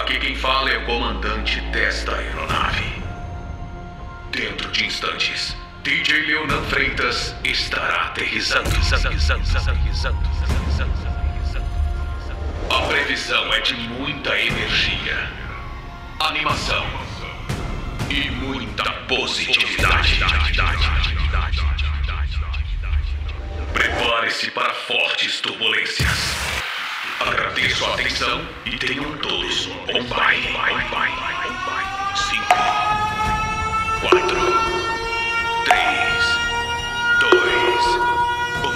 Aqui quem fala é o comandante desta aeronave. Dentro de instantes, DJ Leonan Freitas estará aterrissando. A previsão é de muita energia, animação e muita positividade. Prepare-se para fortes turbulências. Agradeço a atenção e tenham todos um baile. Cinco, quatro, três, dois, um,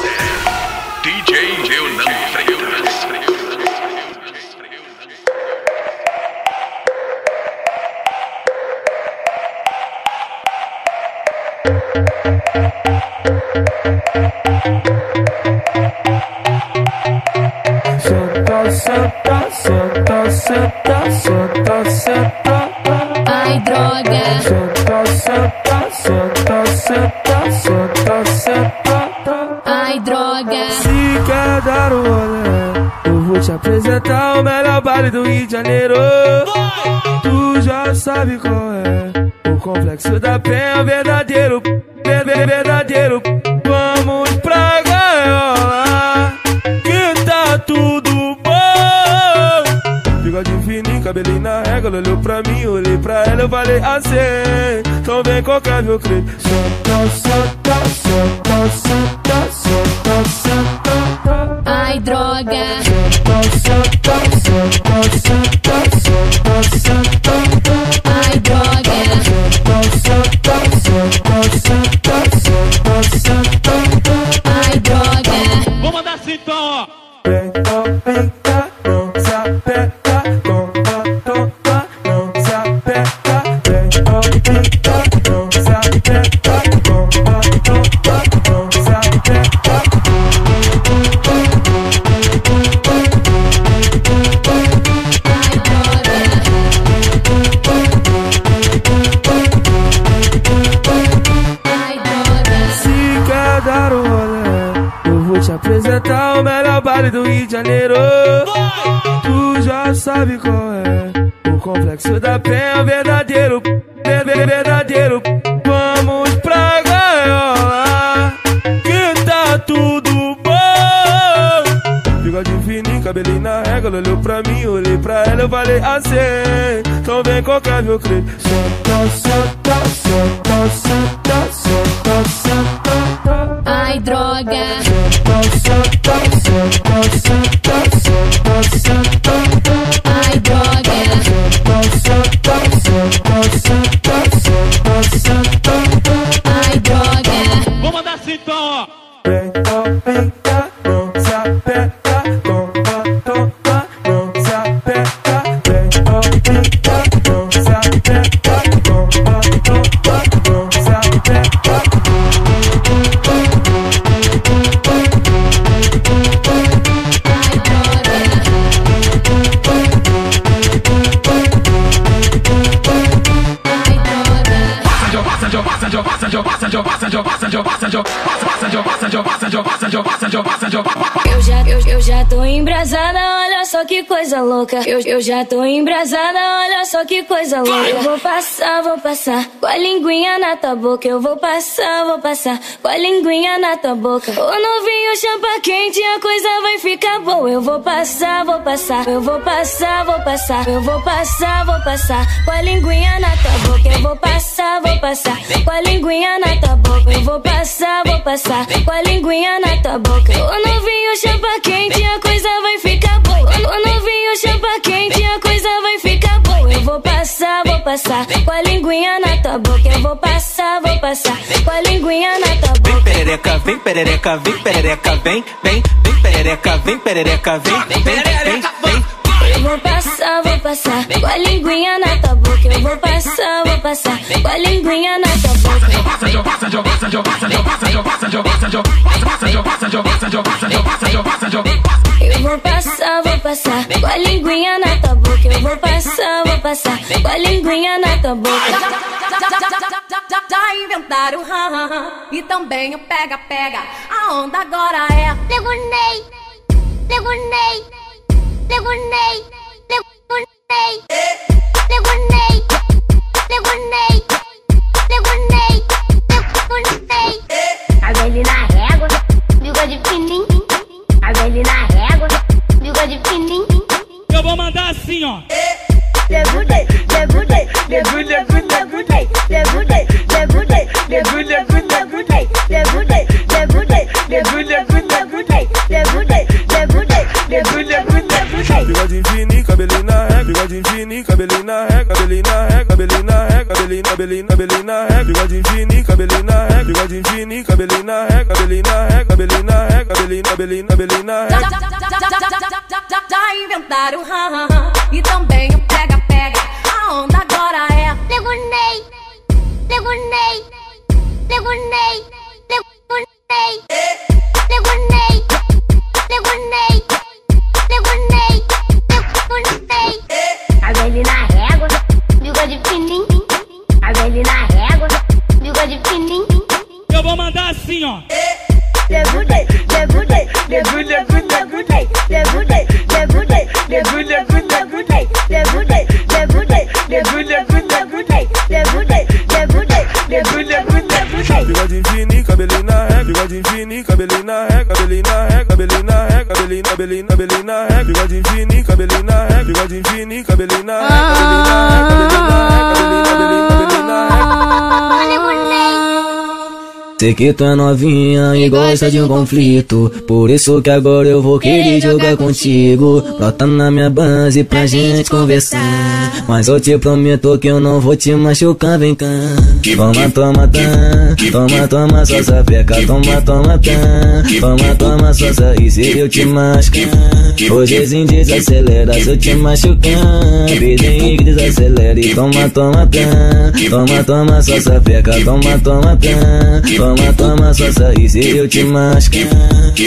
zero. DJ Leonan Freitas. Senta, senta, senta, senta. Ai, droga. Senta, senta, senta, senta, senta, senta. Ai, droga. Se quer dar um rolê, eu vou te apresentar o melhor baile do Rio de Janeiro. Então vem qualquer meu clipe. Da penha verdadeiro, ver- ver- verdadeiro. Vamos pra gaiola, que tá tudo bom. Bigode fininho, cabelinho na régua, ela olhou pra mim, olhei pra ela, eu falei assim. Então vem qualquer meu clipe. Senta, senta, senta, senta, senta, senta. Ai, droga. Ai, droga. Ai, droga. Vou mandar assim então, ó. passenger, passenger, passenger. Eu já, eu, eu já tô embrasada, olha só que coisa louca. Eu, eu já tô embrasada, olha só que coisa louca. Eu vou passar, vou passar com a linguinha na tua boca. Eu vou passar, vou passar com a linguinha na tua boca. O novinho champa quente, a coisa vai ficar boa. Eu vou passar, vou passar, eu vou passar, vou passar. Eu vou passar, vou passar com a linguinha na tua boca. Eu vou passar, vou passar com a linguinha na tua boca. Eu vou passar, vou passar com a linguinha na tua boca. O novinho champa quente, a coisa vai ficar boa. O novinho champa quente, a coisa vai ficar boa. Eu vou passar, vou passar com a linguinha na tua boca. Eu vou passar, vou passar com a linguinha na tua Vem boca. perereca, vem perereca, vem perereca, vem, vem, vem perereca, vem perereca, vem, vem, vem, vem. Eu vou passar, vou passar com a linguinha na tua boca. Eu vou passar, vou passar com a linguinha na tua boca. Eu vou passar, vou passar com a linguinha na tua boca. Eu vou passar, vou passar com a linguinha na tua boca. Já inventaram ha, ha, ha, e também o pega-pega. A onda agora é. Pegou Ney, pegou Ney, pegou Ney, Água ele na régua, bigode fininho. Ele na régua, bigode fininho. Eu vou mandar assim, ó. Debutei, debutei, debutei, debutei, debutei, debutei, debutei, debutei, debutei, debutei, debutei, debutei, debutei, debutei bigode fininho, cabelinho na cabelina bigode cabelina cabelinho na ré, cabelinho na cabelina cabelinho na ré, cabelinho, cabelinho, cabelinho na cabelina bigode cabelina cabelinho na ré, bigode fininho, cabelinho na ré, cabelinho na ré, cabelinho na ré, cabelinho, cabelinho, cabelinho na ré. Já inventaram o ram e também o pega pega. A onda agora é. Legunei, Legunei, Legunei, Legunei, Legunei, Legunei. Legunei. Água ele na régua, bigode fininho. Água ele na régua, bigode fininho. Eu vou mandar assim, ó. Debutei, debutei, debutei, debutei, debutei, debutei, debutei, debutei, debutei, debutei, debutei, debutei, debutei, debutei, debutei, debutei. Bigode fininho, cabelinho na ré, bigode fininho, cabelinho na ré, cabelinho na ré, cabelinho na Cabelina, Belina, Belina, é bigode infinito, Cabelina, é bigode infinito, Cabelina, é Cabelina, é Cabelina, é Cabelina, Belina, Belina, é. Sei que tu é novinha e gosta de um conflito. Por isso que agora eu vou querer jogar contigo. Brota na minha base pra gente conversar. Mas eu te prometo que eu não vou te machucar, vem cá. Toma, toma, tá Toma, toma, só sapeca. Toma, toma, tá Toma, toma, só E se eu te machucar. Hoje desacelera se eu te machucar. que desacelera e toma, toma, tá Toma, toma, só sapeca. Toma, toma, tá Toma, toma, só E se eu te machucar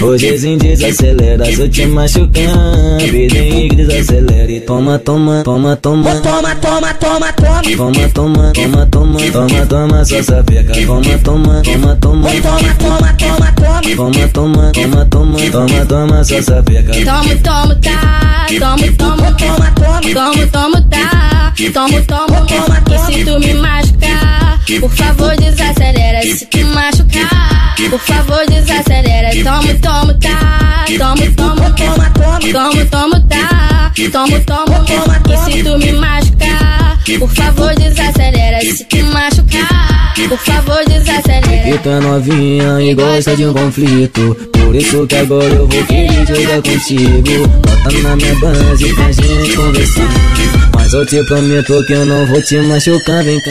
Hoje desacelera se eu te machucar Pede que desacelera e toma, toma, toma, toma Toma, toma, toma, toma. Toma, toma, toma, toma, toma, toma, só sapeca Toma, toma, toma, toma Toma, toma, toma, toma. Toma, toma, toma, toma, toma, toma, só sapeca Tomo, tomo, tá. Tomo, tomo, toma, toma. Tomo, tomo, tá. Tomo, tomo, toma. E se tu me machucar, por favor desacelera. Se tu machucar, por favor desacelera. Tomo, tomo, tá. Tomo, tomo, toma, toma. Tomo, tomo, tá. Tomo, tomo, toma. E se tu me machucar, por favor desacelera. Se tu machucar, por favor desacelera. Que tu é novinha e gosta de um conflito Por isso que agora eu vou querer jogar contigo Bota na minha base pra gente conversar Mas eu te prometo que eu não vou te machucar, vem cá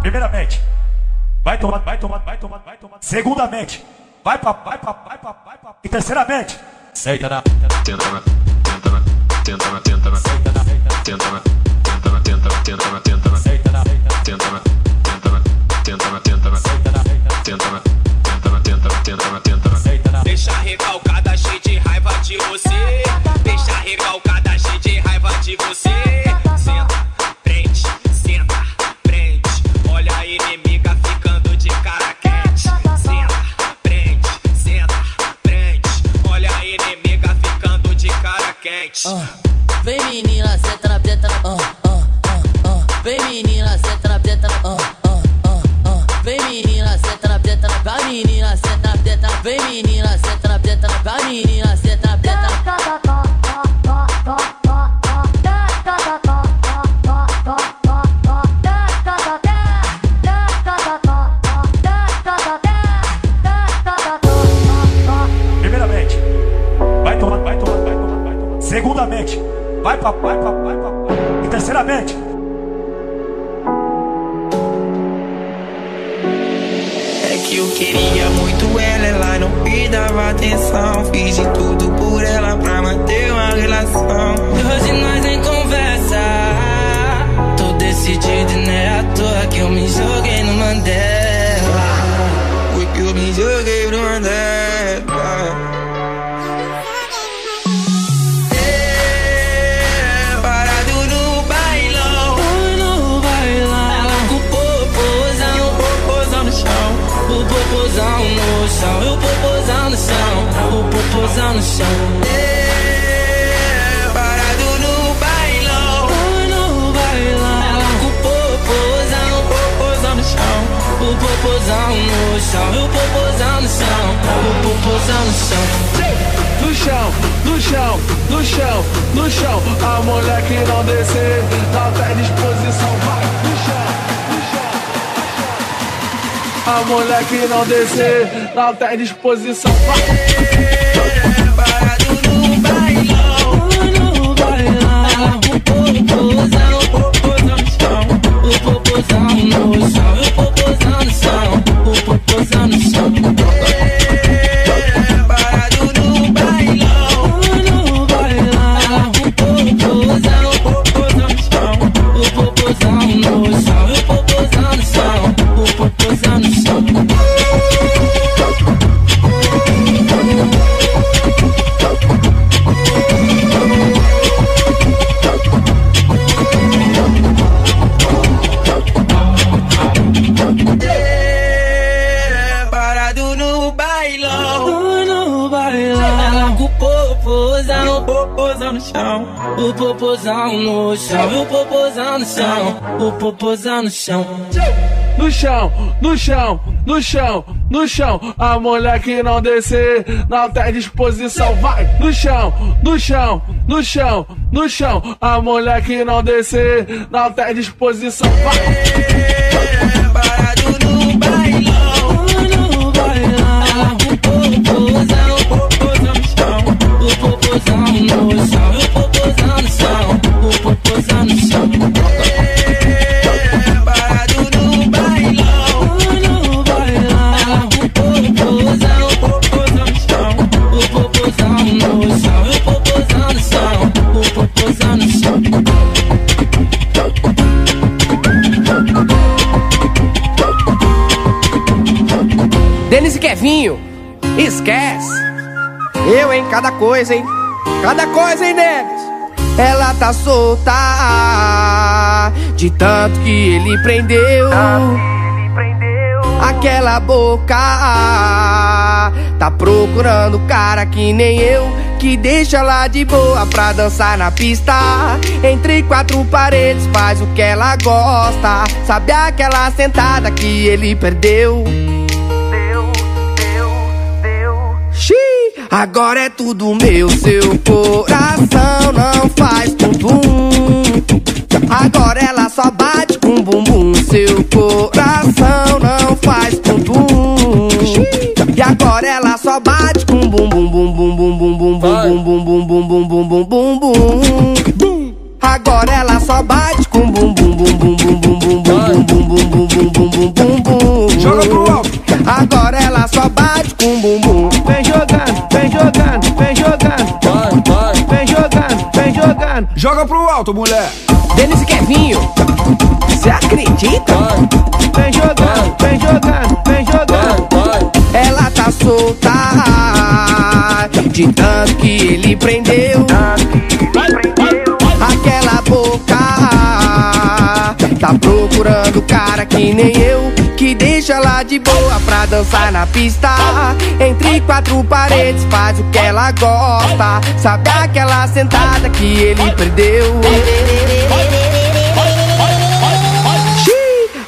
Primeiramente, vai tomar, vai tomar, vai tomar, vai tomar. Segundamente, vai pra, vai pra, vai pra, vai pra. E terceiramente, senta na, Tenta na, tenta na, tenta na, tenta na, tenta na, tenta na, você queria muito ela, ela não me dava atenção. Fiz de tudo por ela pra manter uma relação. Hoje nós nem conversa. Tô decidido, e não é à toa que eu me joguei no chão. É, parado no bailão. No bailão. Ela com o popozão, popozão no chão. O popozão no chão, o popozão no chão, o popozão no chão. No chão, no chão, no chão, no chão. A mulher que não descer, não tem disposição, vai no chão. A mulher que não descer, não tem disposição, popos on the sound, popos on sound, popos on sound. Popozão, popozão no chão. O popozão no chão, o popozão no chão, o popozão no chão. No chão, no chão, no chão, no chão. A mulher que não descer, não tem disposição. Vai no chão, no chão, no chão, no chão. A mulher que não descer, não tem disposição. Vai. Parado no bailão. no chão, eu vou posar no chão, eu vou no chão. No bailão, no bailão. Eu vou eu vou no chão, eu vou no chão, eu no chão, eu no chão. Denise Kevinho, esquece! Eu, em cada coisa, hein? Cada coisa, hein, Denis? Ela tá solta de tanto que ele prendeu. Aquela boca tá procurando cara que nem eu. Que deixa ela de boa pra dançar na pista. Entre quatro paredes faz o que ela gosta. Sabe aquela sentada que ele perdeu? Agora é tudo meu, seu coração não faz tum-tum. Agora ela só bate com bumbum, seu coração não faz tum-tum. E agora ela só bate com bum bum bum bum bum bum bum bum bum bum bum bum bum bum bum. Agora ela só bate com bum bum bum bum bum bum bum bum bum bum bum bum bum bum bum bum. Joga pro alto. Agora ela só bate com bumbum. Joga pro alto, mulher. Denis e Kevinho, você acredita? Vem jogando, vem jogando, vem jogando. Ela tá solta de tanto que ele prendeu. Aquela boca tá procurando cara que nem eu. Que deixa ela de boa pra dançar na pista. Entre quatro paredes faz o que ela gosta. Sabe aquela sentada que ele perdeu?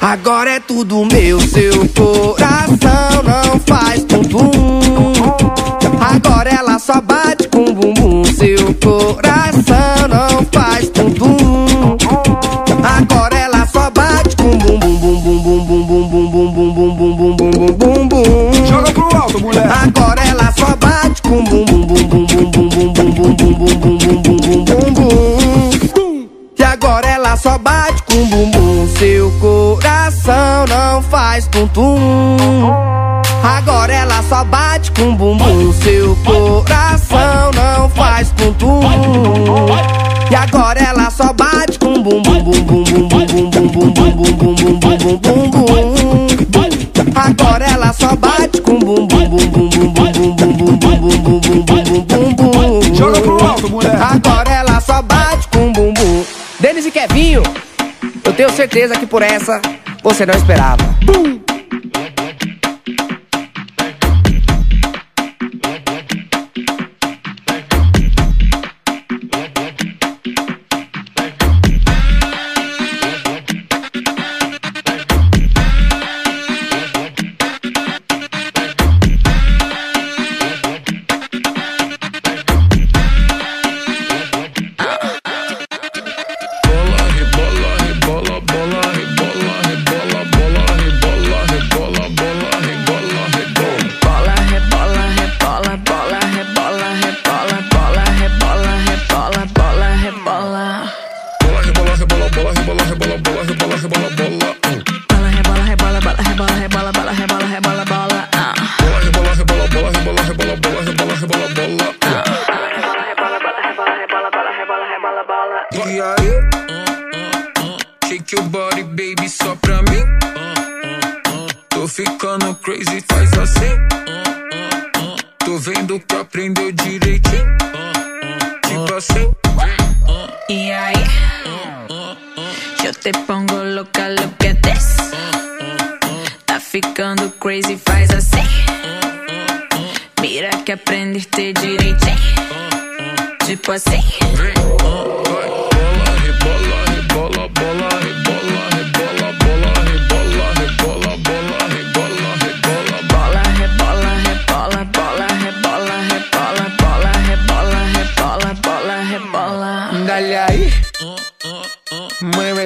Agora é tudo meu, seu coração não faz tum-tum. Agora ela só bate com bumbum, seu coração faz tum-tum. Agora ela só bate com bumbum, seu coração não faz tum-tum. E agora ela só bate com bumbum, bum bum bum bum bum bum bum bum bum bum bum bum bum bum bum. Agora ela só bate com bumbum, bum bum bum bum bum bum bum bum bum bum bum bum bum bum. Joga pro alto, mulher. Agora ela só bate com bumbum. Denis e Kevinho, eu tenho certeza que por essa você não esperava. Bum.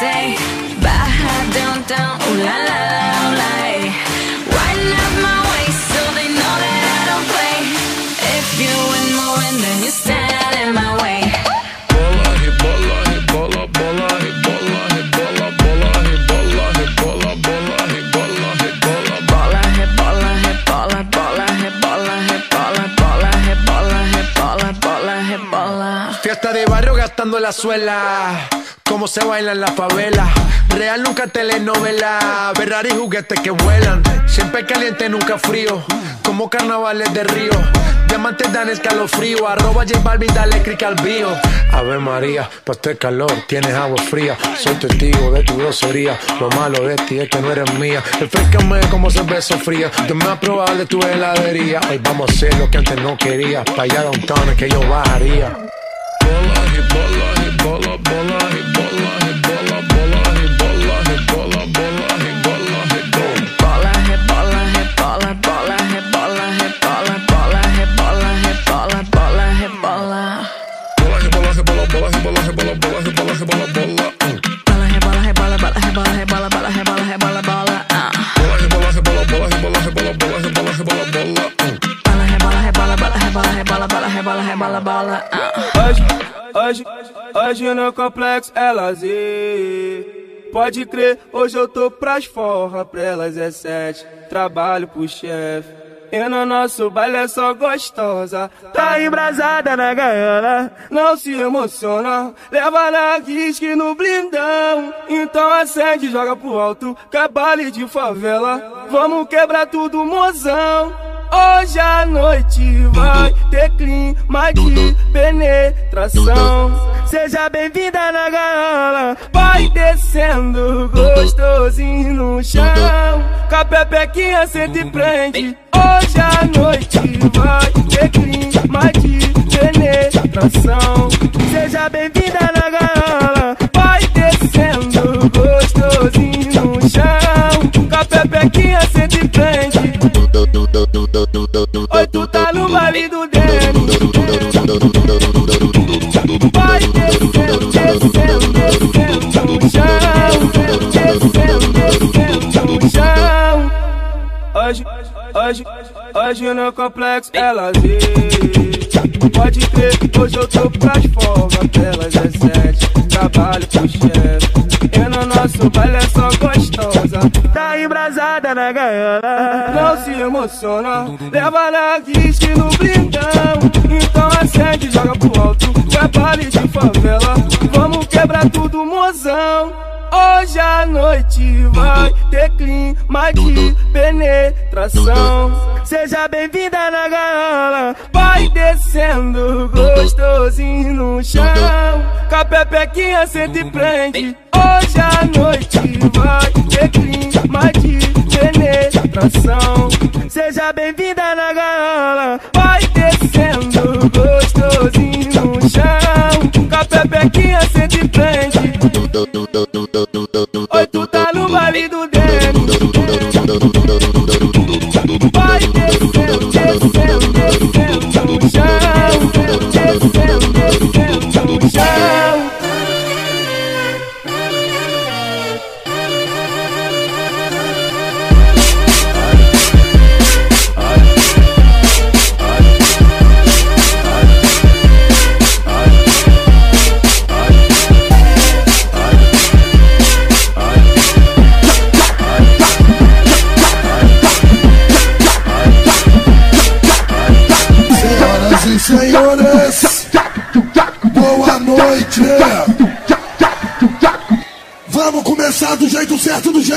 say Baja downtown, ooh la la la, la. Wind up my waist so they know that I don't play If you win my win, then you stand in my way Fiesta de barrio gastando la suela Cómo se baila en la favela. Real nunca telenovela. Ferrari juguetes que vuelan. Siempre caliente, nunca frío. Como carnavales de río. Diamantes dan escalofrío. Arroba J Balvin, dale click al bio. Ave María, pa' este calor tienes agua fría. Soy testigo de tu grosería. Lo malo de ti es que no eres mía. Refrescame como cerveza fría. Yo me a de tu heladería. Hoy vamos a hacer lo que antes no quería. Pa' allá downtown es que yo bajaría. Bola, rebola, rebola, bola, rebola, rebola, bola. ah. Hoje, hoje, hoje no complexo é lazer. Pode crer, hoje eu tô pras forra, pra elas é sete. Trabalho pro chefe. E no nosso baile é só gostosa. Tá embrasada na gaiola, não se emociona. Leva na risque no blindão. Então acende, joga pro alto, cabale de favela. Vamos quebrar tudo, mozão. Hoje à noite vai ter clima de penetração. Seja bem-vinda na gaiola, vai descendo gostosinho no chão. Com a pepequinha cê te prende. Hoje à noite vai ter clima de penetração. Seja bem-vinda na gaiola, vai descendo gostosinho no chão. Com a pepequinha te prende. Oi, tu tá no baile do Demi. Vai descendo, descendo hoje, hoje no complexo é lazer. Pode crer, hoje eu tô pras folgas, pelas é. Trabalho pro chefe. E no nosso baile é só gostosa. Tá embrasada na gaiola. Não se emociona. Leva na risque no blindão. Então acende, joga pro alto. Trabalho de favela. Vamos quebrar tudo, mozão. Hoje à noite vai ter clima de penetração. Seja bem-vinda na gaiola, vai descendo gostosinho no chão. Com a pepequinha cê te prende. Hoje à noite vai ter clima de penetração. Seja bem-vinda na gaiola, vai descendo gostosinho no chão. Com a pepequinha cê te prende. Oi, tu tá no baile do Demi. Vai descendo,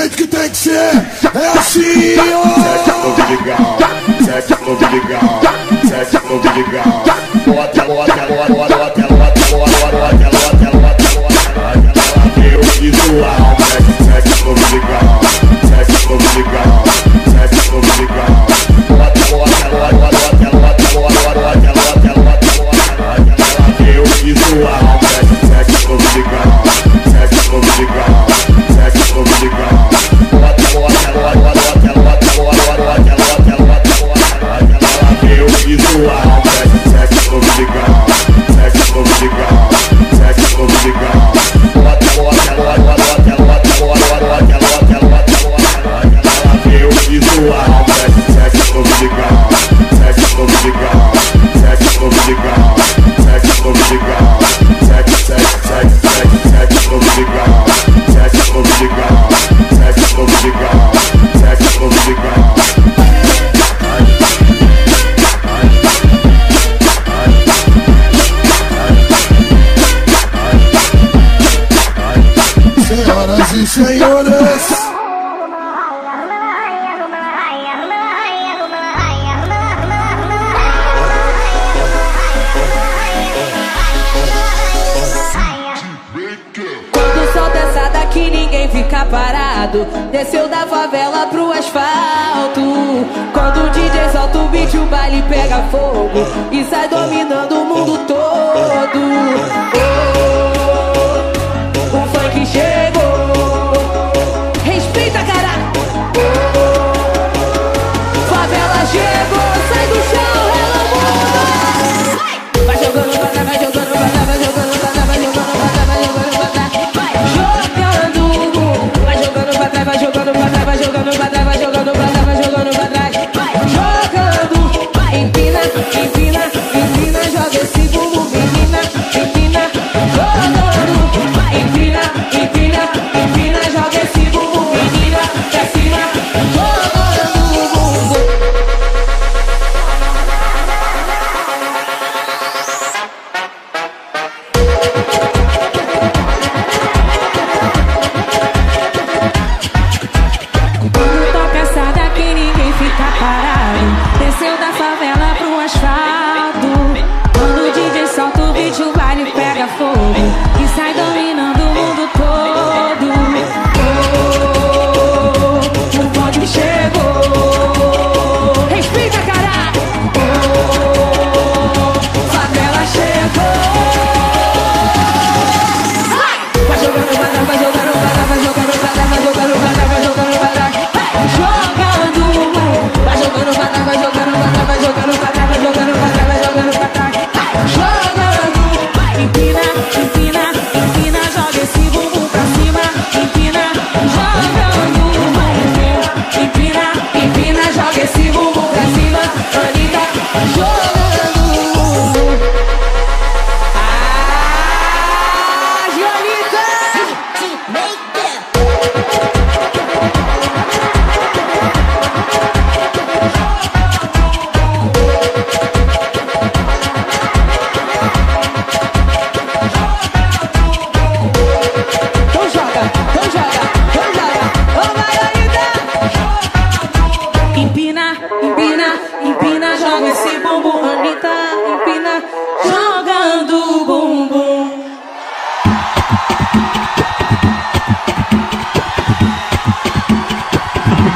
jeito que tem que ser. É assim, ó. Sete novo legal, sete legal, sete legal. Bota parado Desceu da favela pro asfalto. Quando o DJ solta o beat o baile pega fogo E sai dominando o mundo todo.